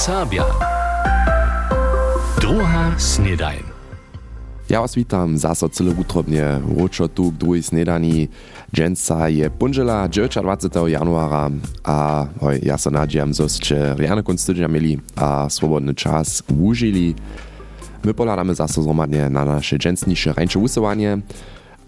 Serbia. Druga. Ja was witam zaso cyle utrobnie. Ruczo tu k drugiej snedani. Dżęca je punżela 20. januara, a hoj, ja se nadziejam, zo ste riane kunst tygodnia mieli a swobodny czas użyli. My poladamy zaso zromadnie na nasze dżęcnisze rańcze usuwanie.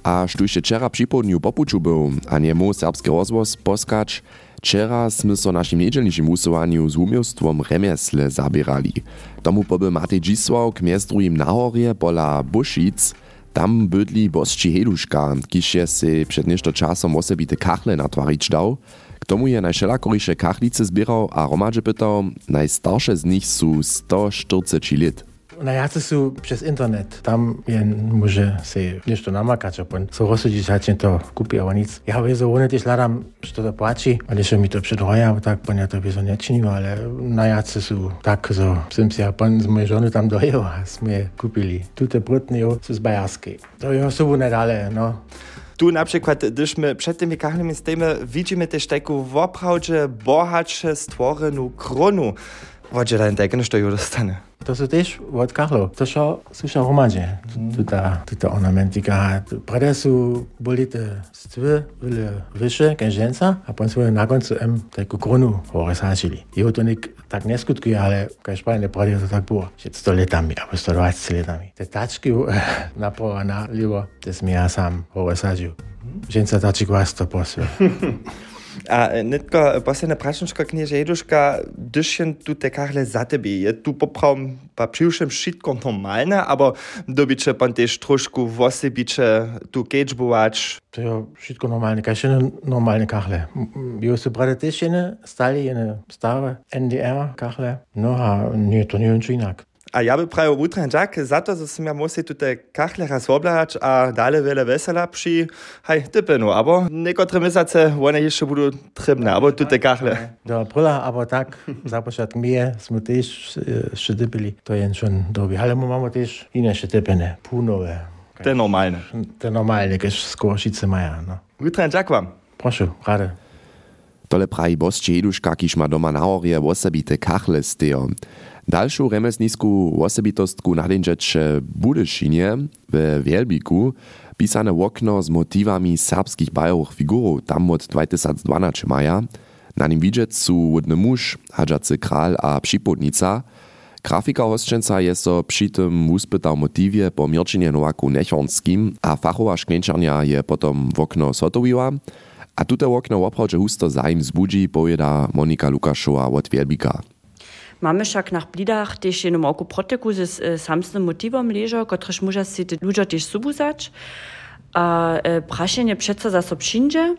A štušte včera připodnju popuču był, a nie mu serbski rozvoz poskać, Včera sme so našim niedzielnišim usowaniu z umiostwom remesle zabierali. Tomu poby Matej Dzisław k miestruim nahorie pola Buszic, tam bydli bosči Heduška, kiž je si před nešto časom osobite kachle natwarić dał. K tomu je najšelakoriše kachlice zbierał a romadže pytał, najstarsze z nich sú 140 lit. Najjacy sú przez internet. Tam jen môže si niečo namakať, a poň so rozsúdiť, že to kúpi, ale nic. Ja so one tiež hľadám, že to páči, ale že mi to předhoja, tak poň ja to so nečinil, ale najjacy sú tak, so som si ja poň z mojej žony tam dojel a sme kúpili. Tute brutny sú z Bajarskej. To jeho sú nedale, no. Tu na przykład, gdyż my przed tymi kachnymi stoimy, widzimy też taką woprawdzie bohacze stworeną kronu. Wodzie ten tak, no to już dostanie. To sú tiež od Karlo. To čo sú čo hromadže. Tuta, tuta ornamentika. Prede sú boli tie stvy veľa vyššie, keď ženca, a potom sme na koncu em takú kronu hore sáčili. Jeho to nik tak neskutkuje, ale každopádne prede to tak było. Že 100 letami, alebo 120 letami. Te tačky napravo a nalivo, te sme ja sám hore sáčil. Ženca tačik vás to posve. A netko posledna prašnička knieža Jeduška, dyšen tu te kachle za tebe. Je tu poprawom pa přiwšem wszystko normalne, aber dobiče pan też trošku wosebiče tu kečbovač. To je všetko normálne, každé normálne kachle. Sú brade tiež jene, stále jene staré NDR kachle. No a nie, to nie je inak. A ja by prajo utren Jack, za to, że som ja musi tutaj kachle raz oblać, a dalej wiele wesela przy, hej, typenu, abo niekotre misace, one jeszcze będą trybne, abo tutaj kachle. Do aprila, abo tak, za początek mnie, sme też szczytypili, to jest schon dobi. Ale my mamy też inne szczytypene, półnowe. Te normalne. Te normalne, keď skôr šice maja, no. Utren Jack wam. Proszę, rade. Tole praji bosči Jeduška, kiž ma doma nahorie osobite kachle stejo. Dalszą remesnisku osobitostku nadędziecze Budyszynie w Wielbiku pisane okno z motywami serbskich bajowych figurów tam od 2012 maja. Na nim widzieć są łudny muż, hadżacy kral a przypodnica. Grafika hosčenca je so przy tym uspytał motywie po Mirčinie Nowaku Nechornskim, a fachowa szkleńczarnia je potom w okno sotowiła. A tute okno oprawdźe husto zaim zbudzi, powiada Monika Lukaszowa od Wielbika. Mamy však na blidach też jedną oku proteku z e, samsnym motywem leża, któryż może si te ludzie też subuzać. A e, praszenie przeco za so przyjdzie.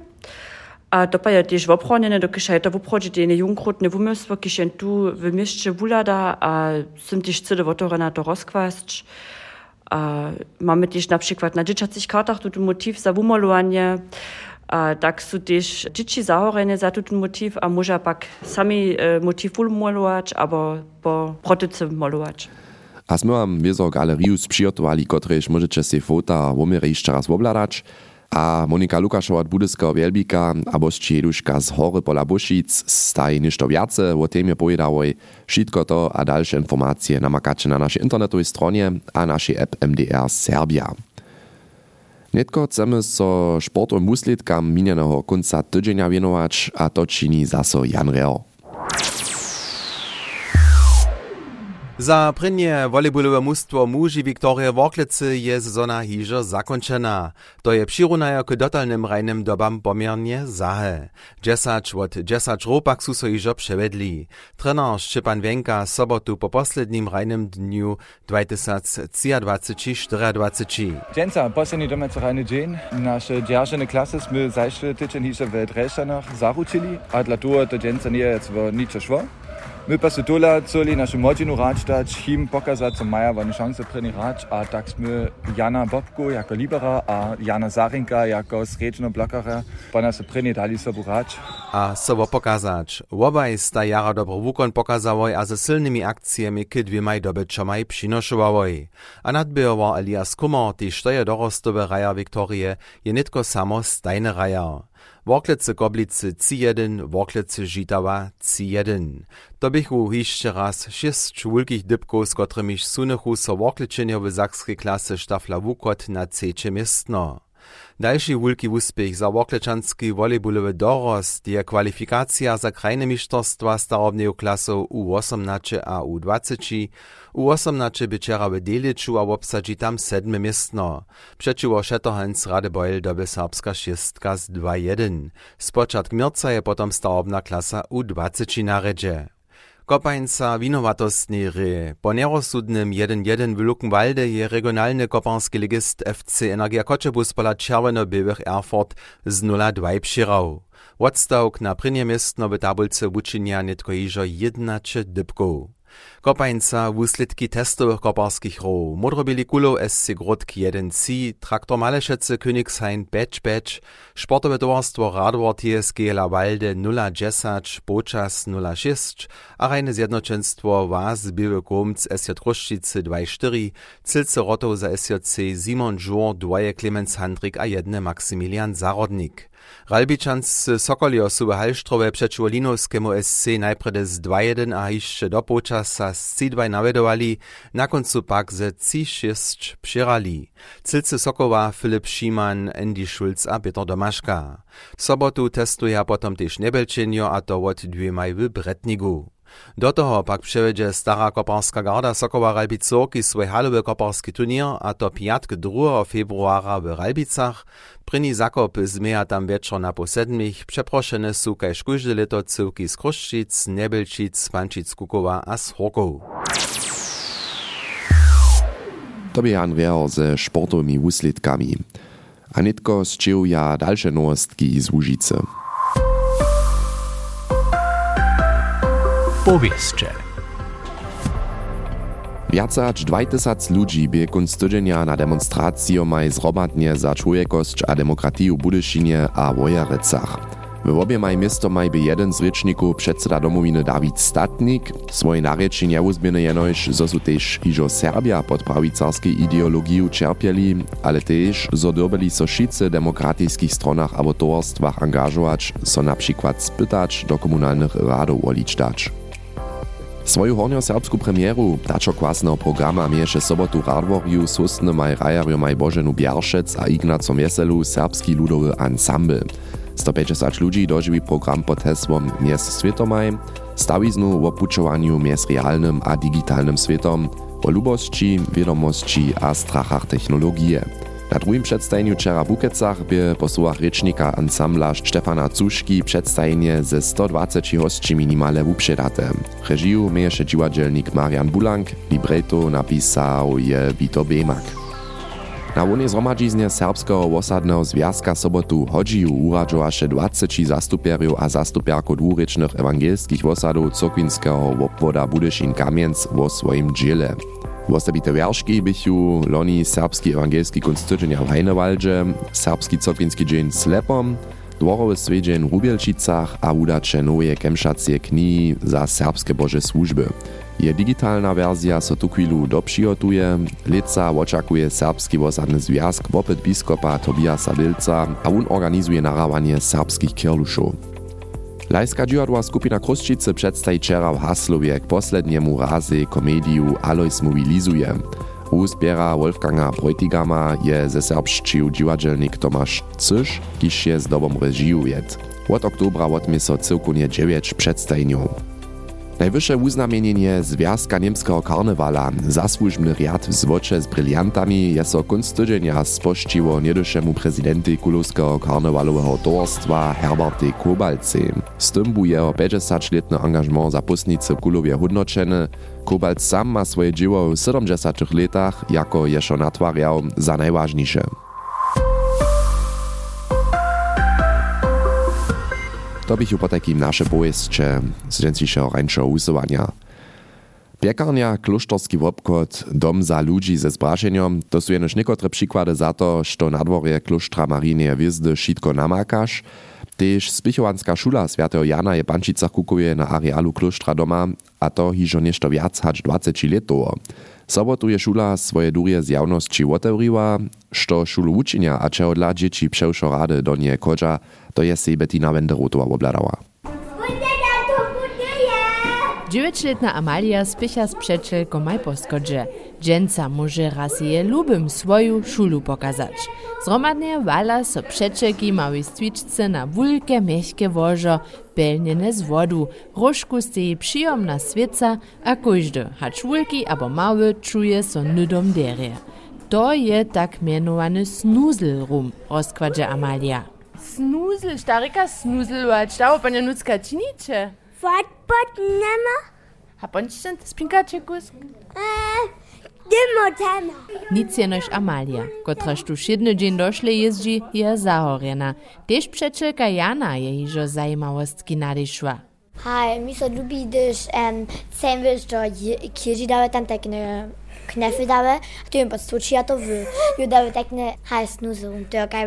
A to pa je też wopronjene, dokiż je to woprodzi te junkrutne wumysły, kiż je tu w mieście wulada, a są też cyle wotore na to rozkwasć. A mamy też na przykład na dzieciacych kartach tu motyw za wumalowanie. Tak sú tiež dzieci zahorené za ten motiv a môža pak sami e, motiv malować albo po protyce malować. A sme vám wiezo galeriu sprzyjotowali, kotrež możecie si fota womiery jeszcze raz obladać. A Monika Lukaszowa od Budyskiego Wielbika a bosči Jeduška z Hory pola Buszic staj ništo viace o témie povedavoj. Všetko to a dalsze informacje namakacie na naszej internetowej stronie a naszej app MDR Serbia. Netko chcemy so sportovým úsledkam minjeného konca tydzienia wienować, a to čini zaso Jan Reo. Za prynje volejbolowe mustwo muži Viktorie Worklicy je sezona hižo zakończena. To je přirunaja k dotalnym rajnym dobam pomiernie zahe. Dżesacz od dżesacz ropak su so hižo przevedli. Trener Szczepan Wenka sobotu po poslednim rajnym dniu 2023-24. Dżęca, posledni domacy rajny dzień. Nasze dzierżone klasy sme zajszły tydzień hižo w Dreszczanach zaručili, a dla toho to dżęca nie jest niczo szło. My pa se tola celi našu močinu rač dać, him pokazać, co maja preni rač, a tak sme Jana Bobku jako libera a Jana Zarinka jako srečno blokara, pa nas preni dali sobu rač. A sobo pokazać. Obaj sta jara dobro wukon pokazałoj, a ze silnymi akcjami k dwiemaj dobyczomaj przynoszowałoj. A nadbyował Elias Kummer, die steuer dorostowe raja Viktorie, je nitko samo stajne raja. Worklice Goblice C1, Worklice Žitawa C1. To bychu hišće raz šest wulkich dybków, z którymiž sunechu so workličenjo w zakskiej klasy Stafla Wukot na C miestno. Dalszy wulki uspech za woklečanski volejbolowy dorost je kwalifikacja za krajne mistrzostwa starobnej klasy U18 a U20. U18 byczera w Deliczu a obsadzi tam sedme miestno. Przeciwo Szetterhans Radebeul doby serbska šestka z 2-1. Spočatk mirca je potom starobna klasa U20 na redzie. Kopańca winowatostny ry. Po nerozsudnym 1-1 w Luckenwalde je regionalny kopański ligist FC Energia Koczebus pola Czerwono-Białych Erfurt z 0-2 przyrał. Odstawk na prynie miestno w tabulce uczynia nitko iżo 11 dybków. Kopańca wuslitki testowych koparskich ro. Modrobili kulo SC Grodk 1C, Traktor Malešece Königshain Batch Batch, Sportowe towarstwo Radwar TSG Lawalde 010, Bočas 06, a rejne zjednoczenstwo Was Biły Gomc SJ Truszčice 24, Cilce Rotow za SJC Simon Żur, dwoje Clemens Handrik a jedne Maximilian Zarodnik. Ralbičans Sokolio su w Halštrove przeciwko Linowskiemu SC najprede z 2-1 a jeszcze do počasa z C2 navedovali, na koncu pak ze C6 přirali. Cilce Filip Schimann, Andy Schulz a Peter Domaszka. Sobotu testuje potom też Nebelčenjo a to od dvěmaj Bretnigu. Do toho pak převedže stara koparska garda Sokowa Ralbicorki svoj halowy koparski turnier a to piatk 2. februara w Ralbicach. Pryni zakop zmeja tam wieczor na po sedmich, przeproszene su kaž kuždy leto cyłki z Kruščic, Nebelčic, Pančic Kukowa a z Horkow. To by Jan Wehr ze sportowymi wuslitkami. A nitko zczył ja dalsze nowostki z Łużycy. Powieście. Viac aż 2000 ludzi bie kunst na demonstrację maj zrobatnie za człowiekosć a demokratiju Budyšinie a Wojarecach. W obie maj miasto maj by jeden z ryczników przedseda domowiny Dawid Statnik swoje narěči neuzběne jenož, zo su tež ižo Serbia pod prawicarskiej ideologiju čerpieli, ale tež zo dyrbeli so šice demokratických stronach abo towarstvach angažować, so na przykład spytać do komunalnych radów oličtać. Swoju hornio-serbsku premieru dačo kwasného programa mieše sobotu Radworju susne maj rajarjo maj Boženu Bjaršec a Ignacom Jeselu serbski ludowy ensemble. 150 ludzi dožiwi program pod hesłom Mies Svietomaj, stawiznu w opuczowaniu mies realnym a digitalnym świetom, o lubości, wiadomości a strachach technologie. Na drugim przedstawieniu wczera w Bukecach by po słowach rycznika ansambla Stefana Cuszki przedstawienie ze 120 hostci minimale uprzedate. Reżiju miejesze dziwadzielnik Marian Bulank, libretto napisał je Vito Bemak. Na łonie zhromadźiznie Serbskiego Wosadnego Związka sobotu chodził uradzowaše 20 zastupierów a zastupierków dwurycznych ewangelskich wosadów cokwińskiego obwoda Budyszin-Kamienc wo swoim dziele. Wosebite wierszki bychu loni serbski ewangelski konstytucja w Heinewaldze, serbski cokwiński dzień Slepom, dworowy swiedzień w Rubielčicach a udacze nowe kemšacie knihi za serbskie boże służby. Je digitalna wersja so tu chwilu dopřihotuje, leca oczakuje serbski wosadny związk wopyt biskopa Tobiasa Bilca, a on organizuje narawanie serbskich kierluszów. Lajska dziwadła skupina Kruszčice przedstawi w Haslowie k posledniemu razy komediu Alois mobilizuje. U zbiera Wolfganga Bräutigama je ze serbszczył dziwadzelnik Tomasz Cysz, kiż je z dobą reżijuje. Od oktobra odmie so cyrkunie 9 przedstawieniów. Najwyższe uznamienienie Związka Niemskiego Karnewala, zasłużbny riad w zwocze z bryliantami, jest so kunst tydzienia spościło niedyszemu prezydenty Kulowskiego Karnewalowego towarstwa Herberty Kobalce. Z tym był jeho 50-letny angażement za postnicy w Kulowie hodnoczeny. Kobalt sam ma swoje dzieło w 70 latach, jako jeszcze natwariał za najważniejsze. To bych po takim nasze dżęciszego rańszego usuwania. Piekarnia, klosztorski obchod, dom za ludzi ze zbraszeniom, to są jenoż niekotre przykłady za to, że na dworze klosztra Marinie Wizdy szitko namakasz. Tež spichowanska szula Świętego Jana je Pančicach kukuje na arealu klosztra doma, a to hižo nešto viac hač 20 letov. Sobotu je šula svoje durje z javnosti otevriła, što šulu učenia a čeho dla dzieci převšo rady do nie kodža, to je si Bettina Wenderotová obladała. Dziewięćletna Amalia spycha z przeczelką maj poskodże. Dżęca może raz je lubym swoją szulu pokazać. Zromadnie wala so przeczelki małej stwiczce na wulkie, miękkie wożo, pelniene z wodu. Różku z tej przyjemna świeca, a każdy, hacz wulki abo mały, czuje so nudom derie. To je tak mianowany snoozel rum, rozkładzie Amalia. Snoozel, starika snoozel, wać, dało panie nucka czynicie? Fotbot nema? A bądźcie spinkacie kusk? Eee, dymo tema. Nic jenož Amalia, kotraž tu šedny dzień došle jeździ, je zahorjena. Tež przeczelka Jana je hižo zajmawostki nadešła. Hej, mi so lubi, když um, wiesz, do kirži dáve tam takne knefy dáve, a tu jim podstúčí a to v, ju dáve takne hej snuzu, to je kaj.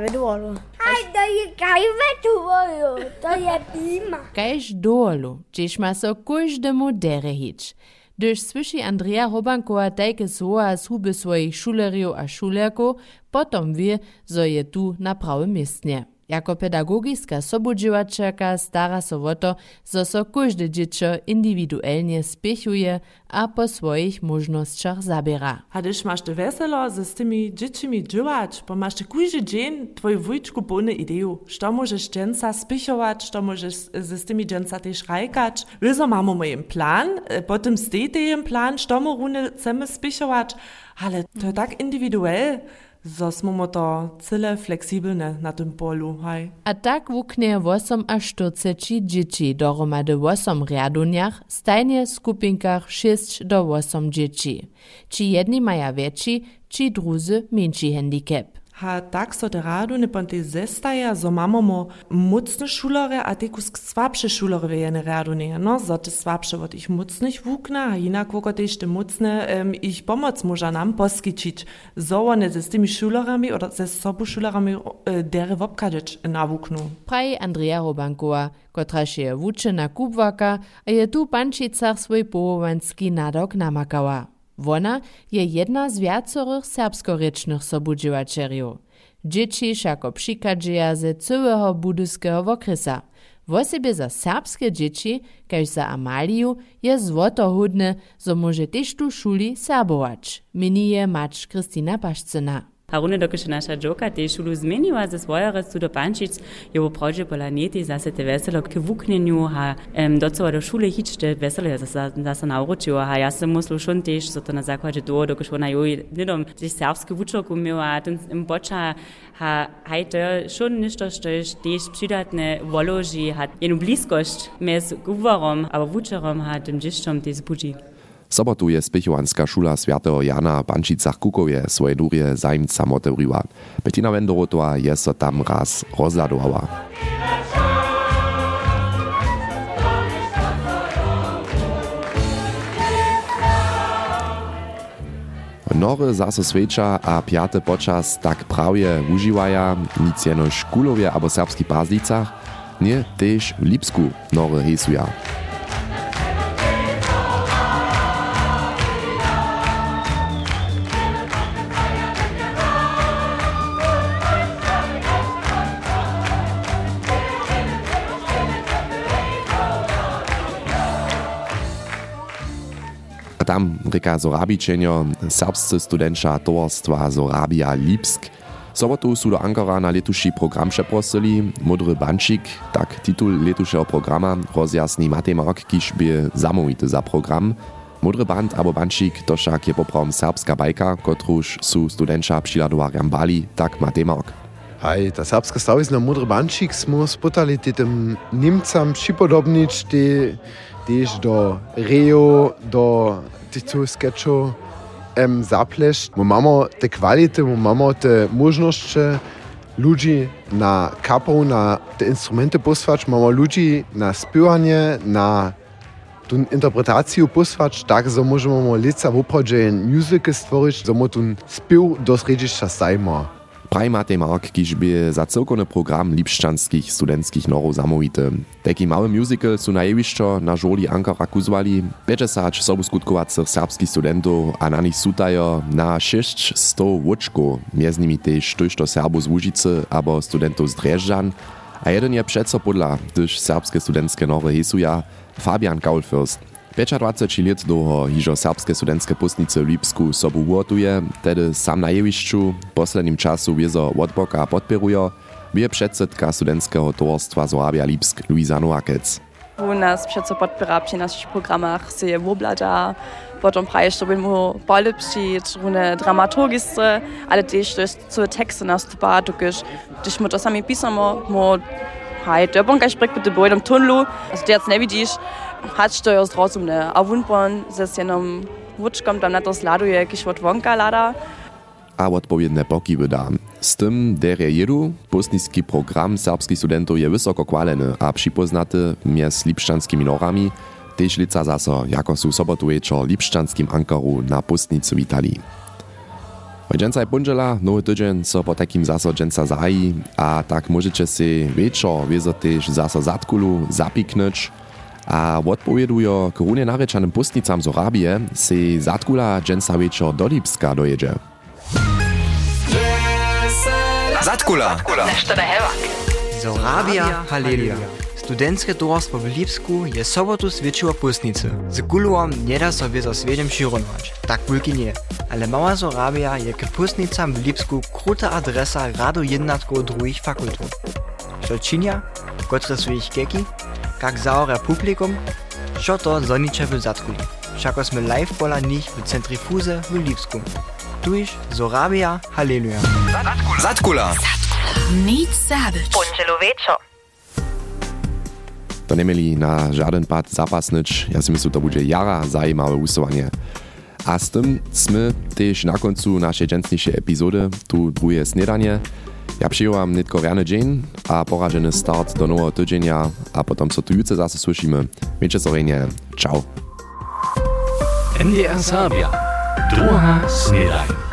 Je kaj vedolu, to je píma. Kajž dolu, čiž ma so každemu dere hič. Gdyż słyszy Andrea Hobankowa tajke słowa z huby swoich szuleriów a szulerków, potom wie, zo je tu na prawym miejscu. Jako pedagogiska sobudziwaczerka stara so o to, zo so każde dziecko indywidualnie spiechuje a po swoich możnościach zabiera. A když máš to veselo ze s tymi dzieciami dživać, bo to kujży dzień twoju wujčku pełny ideju, što możesz dżęca spichować, što możesz z tymi dżęca też rajkać. Wyzo mamy mojem plan, e, potem stejte jem plan, što mu chcemy spichować, ale to tak indywiduell, zo smo to cyle fleksibelne na tym polu, haj. A tak wuknie 8 a 40 dzieci dohromady 8 riaduniach, stajnie skupinkach 6 do 8 dzieci. Ci jedni maja większy, ci drudzy mniejszy handicap. Ha tak so de radu ne ponte zestaja, so mamo mo mucne a te kusk swabše šulare vejene radu ne, no, so te ich mucnych wukna, a inak tež te um, ich pomoc moža nam poskičić. So one ze s šularami, oder ze sobu uh, dere na wuknu. Praji Andrea Robankova, kotraž je wučena kubwaka, a je tu pančicach svoj połovanski nadok namakała. Wona je jedna z viacorych serbskorečnych sobudziwačerjów. Dzieci všako přikadžeja ze całego budyskeho wokresa. Wosebie za serbskie dzieci, kaž za Amaliu, je złotohudne, zo może też tu szuli serbować. Mini je macz Kristina Paszcyna. A runde dokud naša džoka te šulu zmenila za svoje rastu do pančic, je v prođe planeti zase te veselo k vuknenju, ha um, docela do šule hič te veselo je zase, zase naučilo, ha ja sam muslu šon tež, so to na zakladě toho, dokud ona joj nedom sich serbski vučok umil, a ten im poča, ha haj to je šon ništo, što je tež přidatne voloži, ha jednu bliskošť mes guvarom, aber vučerom, ha tym dzieščom te zbudži. Sobotu je spichowanska szula Świętego Jana w Bančicach Kukowie swoje durje zajmcam otevriła. Bettina Wenderotová je so tam raz rozhľadovala. Nory zaso sveča a pjate počas tak prawie užiwaja, nic jeno škulowie abo serbski pazlicach, nie tež w Lipsku nory hesuja. Tam reka Zorabičenjo, serbscy studenča towarstwa Zorabia Lipsk. Sobotu su do Ankara na letuši program przeprosili. Modry Bančik, tak titul letušeho programa, rozjasni Matej Mark, kiž by zamovity za program. Modry band abo Bančik, to však je poprawom serbska bajka, kotruž su studenča přiladovarjam Bali, tak Matej Hej, ta serbska stawizna Modry Bančik smo spotali tym Niemcam připodobnić, te tež do Rio, do týchto sketchov um, zaplešť. My máme te kvality, my máme te možnosti ludzi na kapą, na te instrumenty posłać, mamy ludzi na śpiewanie, na tu interpretację posłać, tak, że możemy lica w opradzie muzykę stworzyć, że my tu śpiew do sredziszcza zajma. Praj Matej Mark, kiž by za celkovny program lipščanských studentských norov zamówity. Taki mały musical su na jewišćo na žoli Ankara kuzwali, 50 sobu skutkowacych serbskich studentów, a na nich sutajo na 600 łuczków, między nimi też tojšto Serbo z Łužice, abo studentów z Drežďan, a jeden je přeco podla, gdyż serbskie studenckie nory hesuja, Fabian Kaulfürst. 25 let długo hižo serbskie studenckie pustnice w Lipsku sobu uotuje, tedy sam na jewišću, poslednim czasu wiezo odboka podpieruje, wie przedsedka studenckiego towarstwa Zorabia Lipsk Luisa Noakec. U nas přeco podpěra při našich programach se je wobladza, potom praje, što by mu polepšiť, rune dramaturgistre, ale też też co teksty nastupa, tukiž, když mu to sami pisamo, mu hej, dobonka sprek bitte bojom tunlu, also ty jetzt ne hat to jest rozumne, a wunpon se jenom wuczkom tam na to sladuje, kiž od wonka lada, a odpowiedne poki wyda. Z tym derje jedu, pustnicki program serbskich studentów je wysoko kwaleny a przypoznaty między lipszczanskimi norami, też lica zaso, jako su sobotu wieczor lipszczanskim ankaru na pustnicy w Italii. Dżęca je punżela, nowy tydzień so po takim zaso dżęca zaji, a tak możecie się wieczor wiezo też zaso zatkulu zapiknąć, a odpowiedujo k runie naryczanym pustnicam z Orabie, se zatkula dżęca wieczor do Lipska dojedzie. Zatkula. Zorabia, halleluja. Studentske towarstwo w Lipsku je sobotu zwiększyło pustnicy. Z kulom nie da sobie za swiedem šironować. Tak wielki nie. Ale mała Zorabia je k pustnicam w Lipsku kruta adresa rado jednatko drugich fakultów. Co czynia? Kotre su ich keki? Jak zaore publikum? Co to zonicze w Zatkuli? Všako sme live pola nich w centrifuze w Lipsku. Tuž Zorabia, halleluja. Zatkula. Nic zabić. Punčelu večer. To nemeli na żaden pad zapasnyć. Ja si myslím, to bude jara zajímavé usuwanie. A z tym sme też na końcu naszej dżęsniejszej epizody, tu drugie snedanie. Ja przyjąłam nitko rany dzień, a porażeny start do nowego tydzienia, a potem so tu jutro zase słyszymy. Miejcie sorenie. Ciao. NDR Sabia. Druga snedanie.